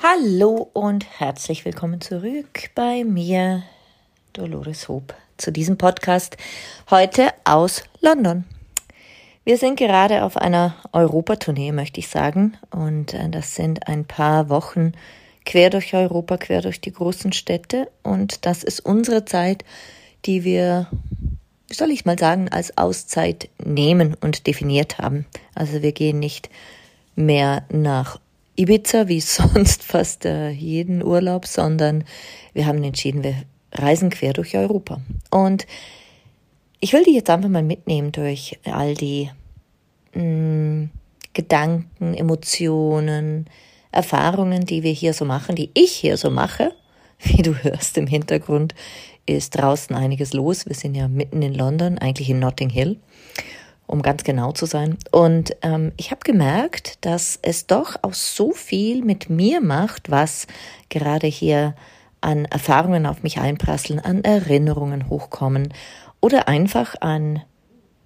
Hallo und herzlich willkommen zurück bei mir, Dolores Hope, zu diesem Podcast heute aus London. Wir sind gerade auf einer Europatournee, möchte ich sagen, und äh, das sind ein paar Wochen quer durch Europa, quer durch die großen Städte, und das ist unsere Zeit, die wir, wie soll ich mal sagen, als Auszeit nehmen und definiert haben. Also wir gehen nicht mehr nach Ibiza wie sonst fast äh, jeden Urlaub, sondern wir haben entschieden, wir reisen quer durch Europa. Und ich will die jetzt einfach mal mitnehmen durch all die mh, mm, Gedanken, Emotionen, Erfahrungen, die wir hier so machen, die ich hier so mache. Wie du hörst im Hintergrund ist draußen einiges los. Wir sind ja mitten in London, eigentlich in Notting Hill um ganz genau zu sein. Und ähm, ich habe gemerkt, dass es doch auch so viel mit mir macht, was gerade hier an Erfahrungen auf mich einprasseln, an Erinnerungen hochkommen oder einfach an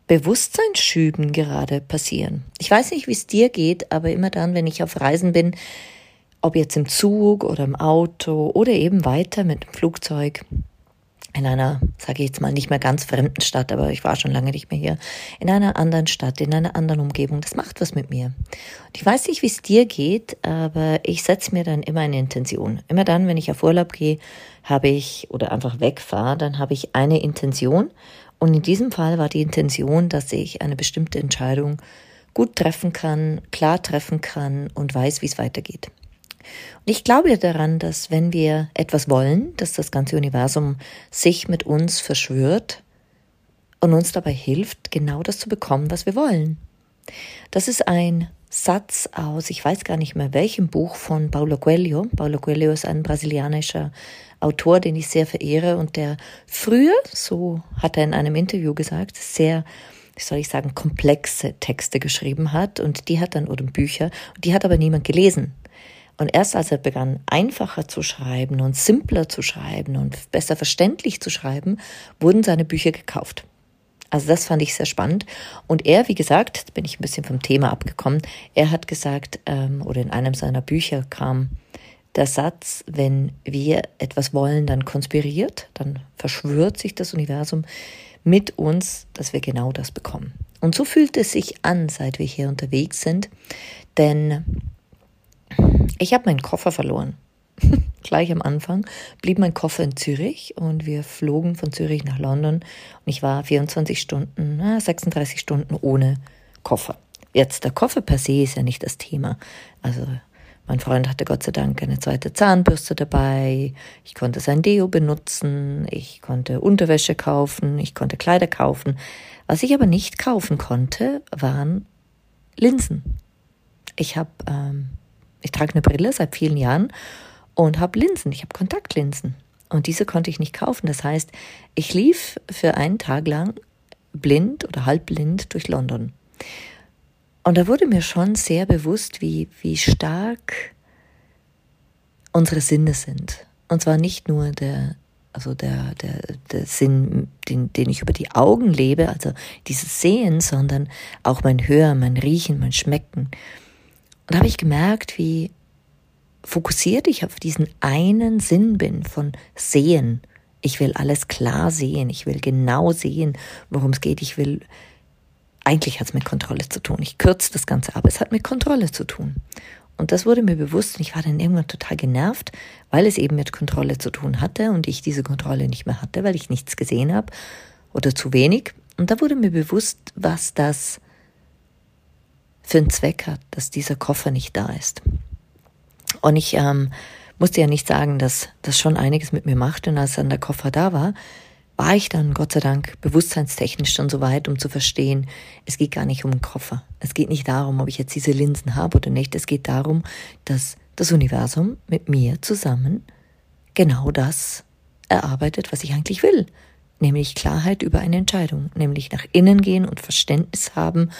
Bewusstseinsschüben gerade passieren. Ich weiß nicht, wie es dir geht, aber immer dann, wenn ich auf Reisen bin, ob jetzt im Zug oder im Auto oder eben weiter mit dem Flugzeug, in einer, sage ich jetzt mal, nicht mehr ganz fremden Stadt, aber ich war schon lange nicht mehr hier, in einer anderen Stadt, in einer anderen Umgebung. Das macht was mit mir. Und ich weiß nicht, wie es dir geht, aber ich setze mir dann immer eine Intention. Immer dann, wenn ich auf Urlaub gehe, habe ich oder einfach wegfahre, dann habe ich eine Intention. Und in diesem Fall war die Intention, dass ich eine bestimmte Entscheidung gut treffen kann, klar treffen kann und weiß, wie es weitergeht. Und ich glaube daran, dass wenn wir etwas wollen, dass das ganze Universum sich mit uns verschwört und uns dabei hilft, genau das zu bekommen, was wir wollen. Das ist ein Satz aus, ich weiß gar nicht mehr welchem Buch von Paulo Coelho. Paulo Coelho ist ein brasilianischer Autor, den ich sehr verehre und der früher, so hat er in einem Interview gesagt, sehr wie soll ich sagen, komplexe Texte geschrieben hat und die hat dann, oder Bücher, die hat aber niemand gelesen. Und erst als er begann, einfacher zu schreiben und simpler zu schreiben und besser verständlich zu schreiben, wurden seine Bücher gekauft. Also das fand ich sehr spannend. Und er, wie gesagt, bin ich ein bisschen vom Thema abgekommen, er hat gesagt, ähm, oder in einem seiner Bücher kam der Satz, wenn wir etwas wollen, dann konspiriert, dann verschwört sich das Universum mit uns, dass wir genau das bekommen. Und so fühlt es sich an, seit wir hier unterwegs sind, denn ich habe meinen Koffer verloren. Gleich am Anfang blieb mein Koffer in Zürich und wir flogen von Zürich nach London und ich war 24 Stunden, 36 Stunden ohne Koffer. Jetzt der Koffer per se ist ja nicht das Thema. Also mein Freund hatte Gott sei Dank eine zweite Zahnbürste dabei. Ich konnte sein Deo benutzen. Ich konnte Unterwäsche kaufen. Ich konnte Kleider kaufen. Was ich aber nicht kaufen konnte, waren Linsen. Ich habe ähm, ich trage eine Brille seit vielen Jahren und habe Linsen. Ich habe Kontaktlinsen. Und diese konnte ich nicht kaufen. Das heißt, ich lief für einen Tag lang blind oder halbblind durch London. Und da wurde mir schon sehr bewusst, wie, wie stark unsere Sinne sind. Und zwar nicht nur der, also der, der, der Sinn, den, den ich über die Augen lebe, also dieses Sehen, sondern auch mein Hören, mein Riechen, mein Schmecken. Und habe ich gemerkt, wie fokussiert ich auf diesen einen Sinn bin von Sehen. Ich will alles klar sehen, ich will genau sehen, worum es geht. Ich will, eigentlich hat es mit Kontrolle zu tun. Ich kürze das Ganze ab, es hat mit Kontrolle zu tun. Und das wurde mir bewusst und ich war dann irgendwann total genervt, weil es eben mit Kontrolle zu tun hatte und ich diese Kontrolle nicht mehr hatte, weil ich nichts gesehen habe oder zu wenig. Und da wurde mir bewusst, was das für einen Zweck hat, dass dieser Koffer nicht da ist. Und ich ähm, musste ja nicht sagen, dass das schon einiges mit mir macht. Und als dann der Koffer da war, war ich dann Gott sei Dank bewusstseinstechnisch schon so weit, um zu verstehen, es geht gar nicht um den Koffer. Es geht nicht darum, ob ich jetzt diese Linsen habe oder nicht. Es geht darum, dass das Universum mit mir zusammen genau das erarbeitet, was ich eigentlich will. Nämlich Klarheit über eine Entscheidung, nämlich nach innen gehen und Verständnis haben,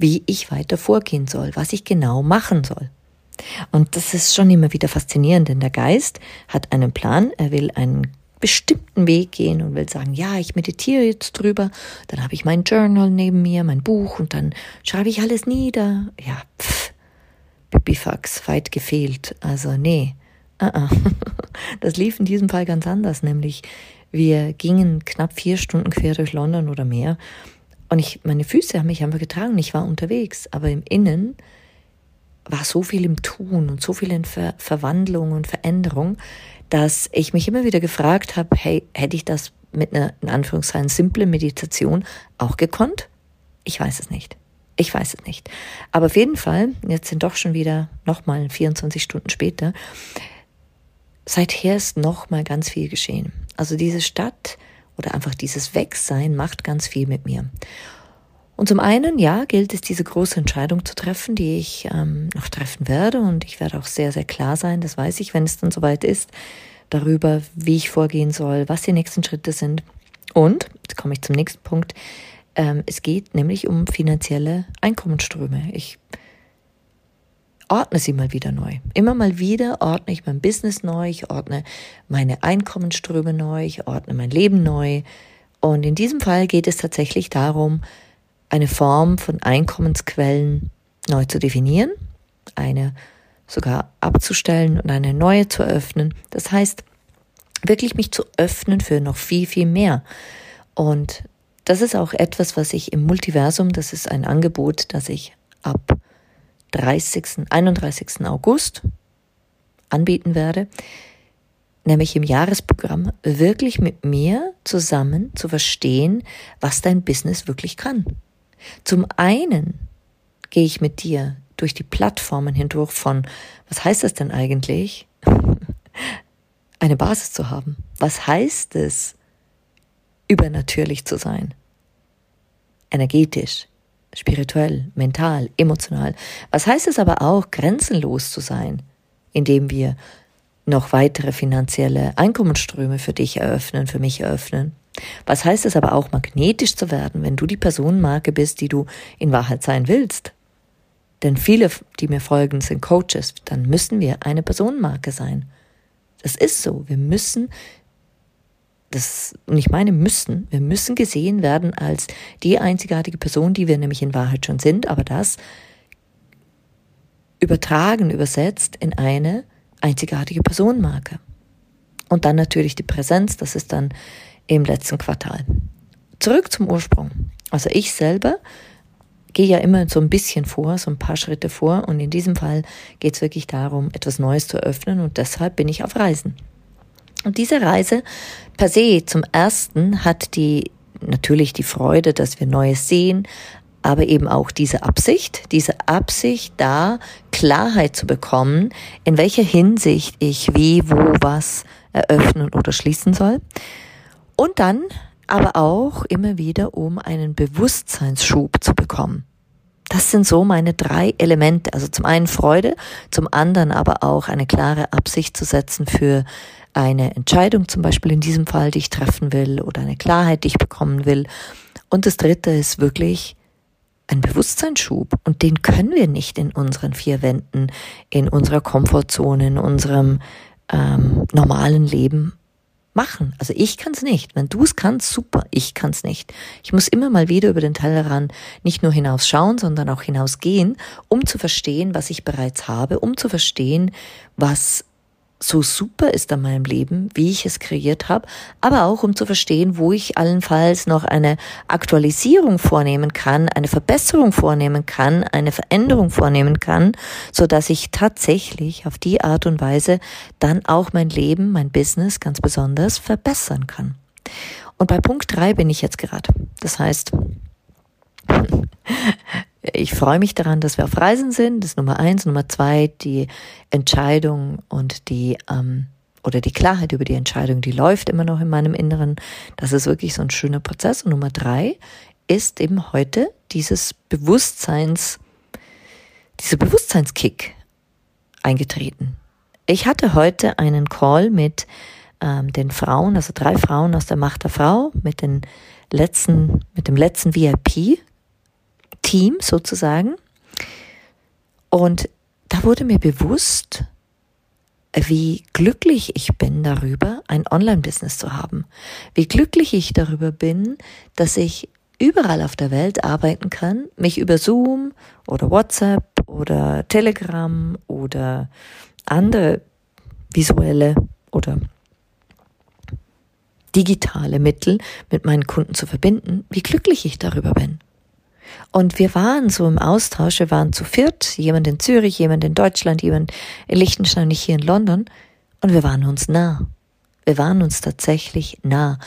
wie ich weiter vorgehen soll, was ich genau machen soll. Und das ist schon immer wieder faszinierend, denn der Geist hat einen Plan, er will einen bestimmten Weg gehen und will sagen, ja, ich meditiere jetzt drüber, dann habe ich mein Journal neben mir, mein Buch und dann schreibe ich alles nieder. Ja, pff, Bibifax, weit gefehlt. Also nee, uh -uh. das lief in diesem Fall ganz anders, nämlich wir gingen knapp vier Stunden quer durch London oder mehr und ich, meine Füße haben mich einfach getragen, ich war unterwegs, aber im Innen war so viel im Tun und so viel in Ver Verwandlung und Veränderung, dass ich mich immer wieder gefragt habe, hey, hätte ich das mit einer, in Anführungszeichen, simple Meditation auch gekonnt? Ich weiß es nicht. Ich weiß es nicht. Aber auf jeden Fall, jetzt sind doch schon wieder nochmal 24 Stunden später, seither ist nochmal ganz viel geschehen. Also diese Stadt oder einfach dieses Wegsein macht ganz viel mit mir. Und zum einen, ja, gilt es, diese große Entscheidung zu treffen, die ich ähm, noch treffen werde. Und ich werde auch sehr, sehr klar sein, das weiß ich, wenn es dann soweit ist, darüber, wie ich vorgehen soll, was die nächsten Schritte sind. Und, jetzt komme ich zum nächsten Punkt, ähm, es geht nämlich um finanzielle Einkommensströme. Ich ordne sie mal wieder neu. Immer mal wieder ordne ich mein Business neu, ich ordne meine Einkommensströme neu, ich ordne mein Leben neu. Und in diesem Fall geht es tatsächlich darum, eine Form von Einkommensquellen neu zu definieren, eine sogar abzustellen und eine neue zu eröffnen. Das heißt, wirklich mich zu öffnen für noch viel, viel mehr. Und das ist auch etwas, was ich im Multiversum, das ist ein Angebot, das ich ab 30., 31. August anbieten werde, nämlich im Jahresprogramm wirklich mit mir zusammen zu verstehen, was dein Business wirklich kann. Zum einen gehe ich mit dir durch die Plattformen hindurch von, was heißt das denn eigentlich? Eine Basis zu haben. Was heißt es, übernatürlich zu sein? Energetisch, spirituell, mental, emotional. Was heißt es aber auch, grenzenlos zu sein, indem wir noch weitere finanzielle Einkommensströme für dich eröffnen, für mich eröffnen? Was heißt es aber auch, magnetisch zu werden, wenn du die Personenmarke bist, die du in Wahrheit sein willst? Denn viele, die mir folgen, sind Coaches. Dann müssen wir eine Personenmarke sein. Das ist so. Wir müssen, das, und ich meine müssen, wir müssen gesehen werden als die einzigartige Person, die wir nämlich in Wahrheit schon sind, aber das übertragen, übersetzt in eine einzigartige Personenmarke. Und dann natürlich die Präsenz, das ist dann im letzten Quartal. Zurück zum Ursprung. Also ich selber gehe ja immer so ein bisschen vor, so ein paar Schritte vor und in diesem Fall geht es wirklich darum, etwas Neues zu eröffnen und deshalb bin ich auf Reisen. Und diese Reise per se zum ersten hat die natürlich die Freude, dass wir Neues sehen, aber eben auch diese Absicht, diese Absicht da Klarheit zu bekommen, in welcher Hinsicht ich wie, wo, was eröffnen oder schließen soll. Und dann aber auch immer wieder, um einen Bewusstseinsschub zu bekommen. Das sind so meine drei Elemente. Also zum einen Freude, zum anderen aber auch eine klare Absicht zu setzen für eine Entscheidung, zum Beispiel in diesem Fall, die ich treffen will oder eine Klarheit, die ich bekommen will. Und das dritte ist wirklich ein Bewusstseinsschub. Und den können wir nicht in unseren vier Wänden, in unserer Komfortzone, in unserem ähm, normalen Leben machen. Also ich kann es nicht. Wenn du es kannst, super. Ich kann es nicht. Ich muss immer mal wieder über den Tellerrand nicht nur hinausschauen, sondern auch hinausgehen, um zu verstehen, was ich bereits habe, um zu verstehen, was so super ist an meinem Leben, wie ich es kreiert habe, aber auch um zu verstehen, wo ich allenfalls noch eine Aktualisierung vornehmen kann, eine Verbesserung vornehmen kann, eine Veränderung vornehmen kann, so dass ich tatsächlich auf die Art und Weise dann auch mein Leben, mein Business ganz besonders verbessern kann. Und bei Punkt drei bin ich jetzt gerade. Das heißt, ich freue mich daran, dass wir auf Reisen sind. Das ist Nummer eins. Nummer zwei, die Entscheidung und die, ähm, oder die Klarheit über die Entscheidung, die läuft immer noch in meinem Inneren. Das ist wirklich so ein schöner Prozess. Und Nummer drei ist eben heute dieses Bewusstseins, dieser Bewusstseinskick eingetreten. Ich hatte heute einen Call mit ähm, den Frauen, also drei Frauen aus der Macht der Frau, mit den letzten, mit dem letzten VIP Team sozusagen. Und da wurde mir bewusst, wie glücklich ich bin darüber, ein Online-Business zu haben. Wie glücklich ich darüber bin, dass ich überall auf der Welt arbeiten kann, mich über Zoom oder WhatsApp oder Telegram oder andere visuelle oder digitale Mittel mit meinen Kunden zu verbinden, wie glücklich ich darüber bin. Und wir waren so im Austausch, wir waren zu viert, jemand in Zürich, jemand in Deutschland, jemand in Liechtenstein, nicht hier in London. Und wir waren uns nah. Wir waren uns tatsächlich nah.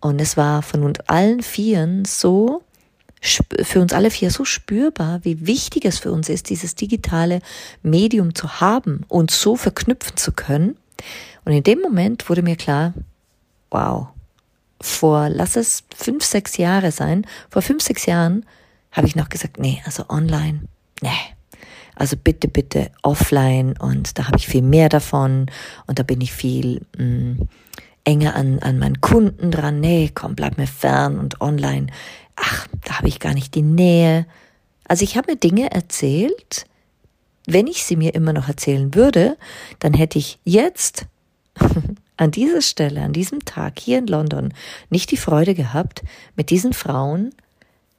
Und es war von uns allen Vieren so, für uns alle vier so spürbar, wie wichtig es für uns ist, dieses digitale Medium zu haben und so verknüpfen zu können. Und in dem Moment wurde mir klar, wow, vor, lass es fünf, sechs Jahre sein, vor fünf, sechs Jahren habe ich noch gesagt, nee, also online, nee. Also bitte, bitte offline und da habe ich viel mehr davon und da bin ich viel mh, mm, enger an, an meinen Kunden dran. Nee, komm, bleib mir fern und online. Ach, da habe ich gar nicht die Nähe. Also ich habe mir Dinge erzählt, wenn ich sie mir immer noch erzählen würde, dann hätte ich jetzt an dieser Stelle, an diesem Tag hier in London nicht die Freude gehabt, mit diesen Frauen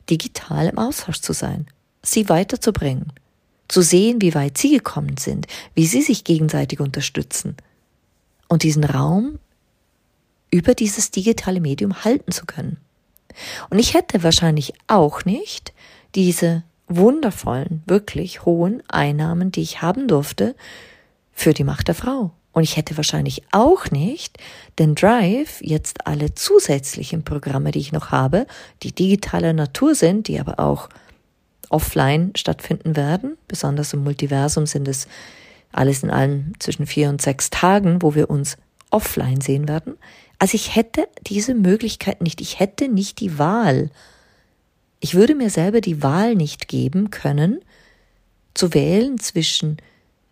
digital im Austausch zu sein, sie weiterzubringen, zu sehen, wie weit sie gekommen sind, wie sie sich gegenseitig unterstützen und diesen Raum über dieses digitale Medium halten zu können. Und ich hätte wahrscheinlich auch nicht diese wundervollen, wirklich hohen Einnahmen, die ich haben durfte, für die Macht der Frau. Und ich hätte wahrscheinlich auch nicht den Drive, jetzt alle zusätzlichen Programme, die ich noch habe, die digitaler Natur sind, die aber auch offline stattfinden werden. Besonders im Multiversum sind es alles in allem zwischen vier und sechs Tagen, wo wir uns offline sehen werden. Also ich hätte diese Möglichkeit nicht. Ich hätte nicht die Wahl. Ich würde mir selber die Wahl nicht geben können, zu wählen zwischen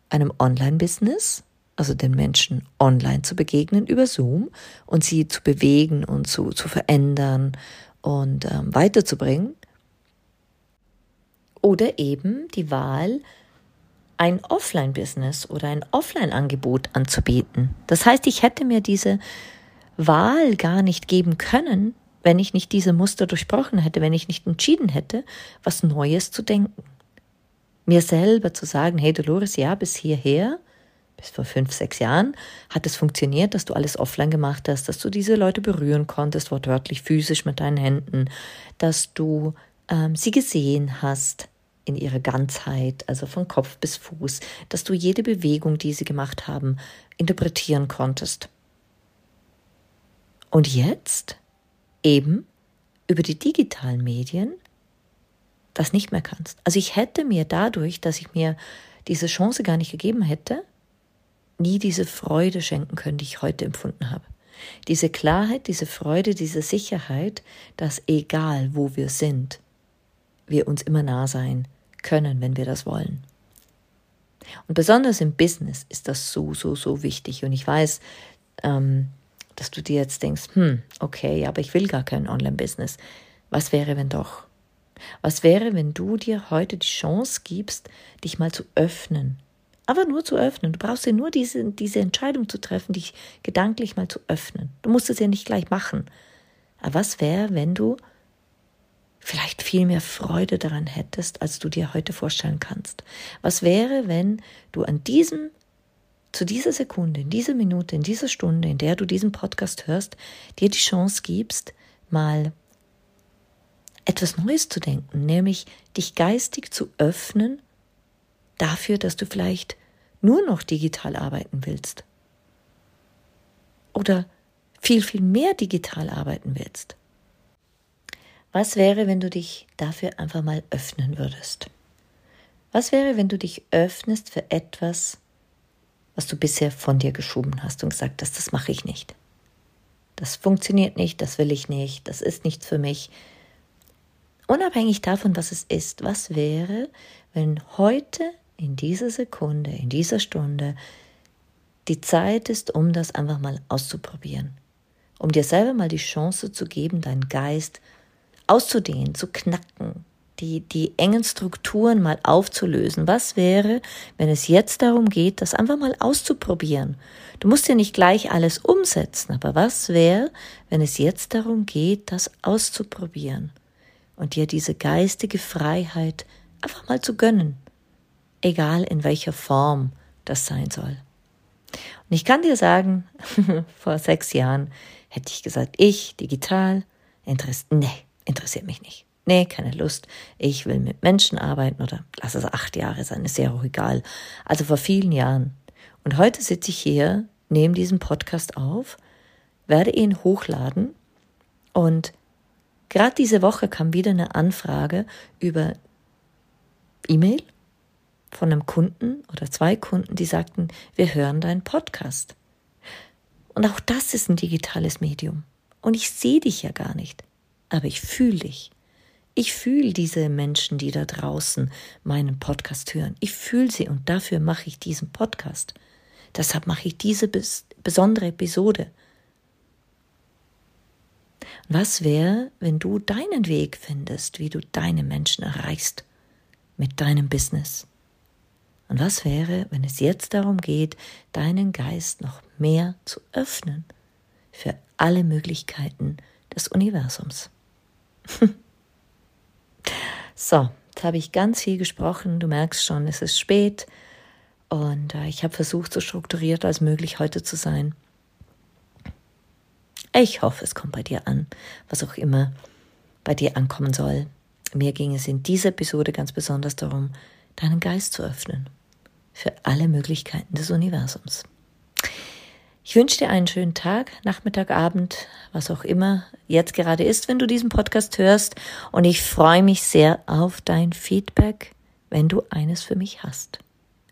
einem Online-Business, also den Menschen online zu begegnen über Zoom und sie zu bewegen und zu, zu verändern und ähm, weiterzubringen. Oder eben die Wahl, ein Offline-Business oder ein Offline-Angebot anzubieten. Das heißt, ich hätte mir diese Wahl gar nicht geben können, wenn ich nicht diese Muster durchbrochen hätte, wenn ich nicht entschieden hätte, was Neues zu denken. Mir selber zu sagen, hey Dolores, ja, bis hierher, bis vor fünf, sechs Jahren hat es funktioniert, dass du alles offline gemacht hast, dass du diese Leute berühren konntest, wortwörtlich physisch mit deinen Händen, dass du ähm, sie gesehen hast in ihrer Ganzheit, also von Kopf bis Fuß, dass du jede Bewegung, die sie gemacht haben, interpretieren konntest. Und jetzt eben über die digitalen Medien das nicht mehr kannst. Also ich hätte mir dadurch, dass ich mir diese Chance gar nicht gegeben hätte, nie diese Freude schenken können, die ich heute empfunden habe. Diese Klarheit, diese Freude, diese Sicherheit, dass egal wo wir sind, wir uns immer nah sein können, wenn wir das wollen. Und besonders im Business ist das so, so, so wichtig. Und ich weiß, ähm, dass du dir jetzt denkst, hm, okay, aber ich will gar kein Online-Business. Was wäre, wenn doch? Was wäre, wenn du dir heute die Chance gibst, dich mal zu öffnen aber nur zu öffnen. Du brauchst dir nur diese, diese Entscheidung zu treffen, dich gedanklich mal zu öffnen. Du musst es ja nicht gleich machen. Aber was wäre, wenn du vielleicht viel mehr Freude daran hättest, als du dir heute vorstellen kannst? Was wäre, wenn du an diesem zu dieser Sekunde, in dieser Minute, in dieser Stunde, in der du diesen Podcast hörst, dir die Chance gibst, mal etwas Neues zu denken, nämlich dich geistig zu öffnen dafür, dass du vielleicht nur noch digital arbeiten willst. Oder viel, viel mehr digital arbeiten willst. Was wäre, wenn du dich dafür einfach mal öffnen würdest? Was wäre, wenn du dich öffnest für etwas, was du bisher von dir geschoben hast und gesagt hast, das mache ich nicht. Das funktioniert nicht, das will ich nicht, das ist nichts für mich. Unabhängig davon, was es ist, was wäre, wenn heute, in dieser Sekunde, in dieser Stunde, die Zeit ist, um das einfach mal auszuprobieren, um dir selber mal die Chance zu geben, deinen Geist auszudehnen, zu knacken, die, die engen Strukturen mal aufzulösen. Was wäre, wenn es jetzt darum geht, das einfach mal auszuprobieren? Du musst ja nicht gleich alles umsetzen, aber was wäre, wenn es jetzt darum geht, das auszuprobieren und dir diese geistige Freiheit einfach mal zu gönnen, egal in welcher Form das sein soll. Und ich kann dir sagen, vor sechs Jahren hätte ich gesagt, ich digital, interessiert, nee, interessiert mich nicht nee, keine Lust, ich will mit Menschen arbeiten oder lass es acht Jahre sein, ist ja auch egal. Also vor vielen Jahren. Und heute sitze ich hier, nehme diesen Podcast auf, werde ihn hochladen und gerade diese Woche kam wieder eine Anfrage über E-Mail von einem Kunden oder zwei Kunden, die sagten, wir hören deinen Podcast. Und auch das ist ein digitales Medium. Und ich sehe dich ja gar nicht, aber ich fühle dich. Ich fühle diese Menschen, die da draußen meinen Podcast hören. Ich fühle sie und dafür mache ich diesen Podcast. Deshalb mache ich diese bes besondere Episode. Was wäre, wenn du deinen Weg findest, wie du deine Menschen erreichst mit deinem Business? Und was wäre, wenn es jetzt darum geht, deinen Geist noch mehr zu öffnen für alle Möglichkeiten des Universums? So, jetzt habe ich ganz viel gesprochen. Du merkst schon, es ist spät und äh, ich habe versucht, so strukturiert als möglich heute zu sein. Ich hoffe, es kommt bei dir an, was auch immer bei dir ankommen soll. Mir ging es in dieser Episode ganz besonders darum, deinen Geist zu öffnen für alle Möglichkeiten des Universums. Ich wünsche dir einen schönen Tag, Nachmittag, Abend, was auch immer jetzt gerade ist, wenn du diesen Podcast hörst. Und ich freue mich sehr auf dein Feedback, wenn du eines für mich hast.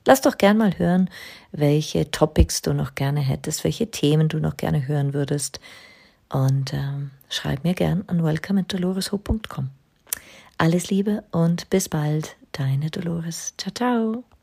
Lass doch gern mal hören, welche Topics du noch gerne hättest, welche Themen du noch gerne hören würdest. Und ähm, schreib mir gern an welcome@doloreshope.com. Alles Liebe und bis bald, deine Dolores. Ciao, ciao.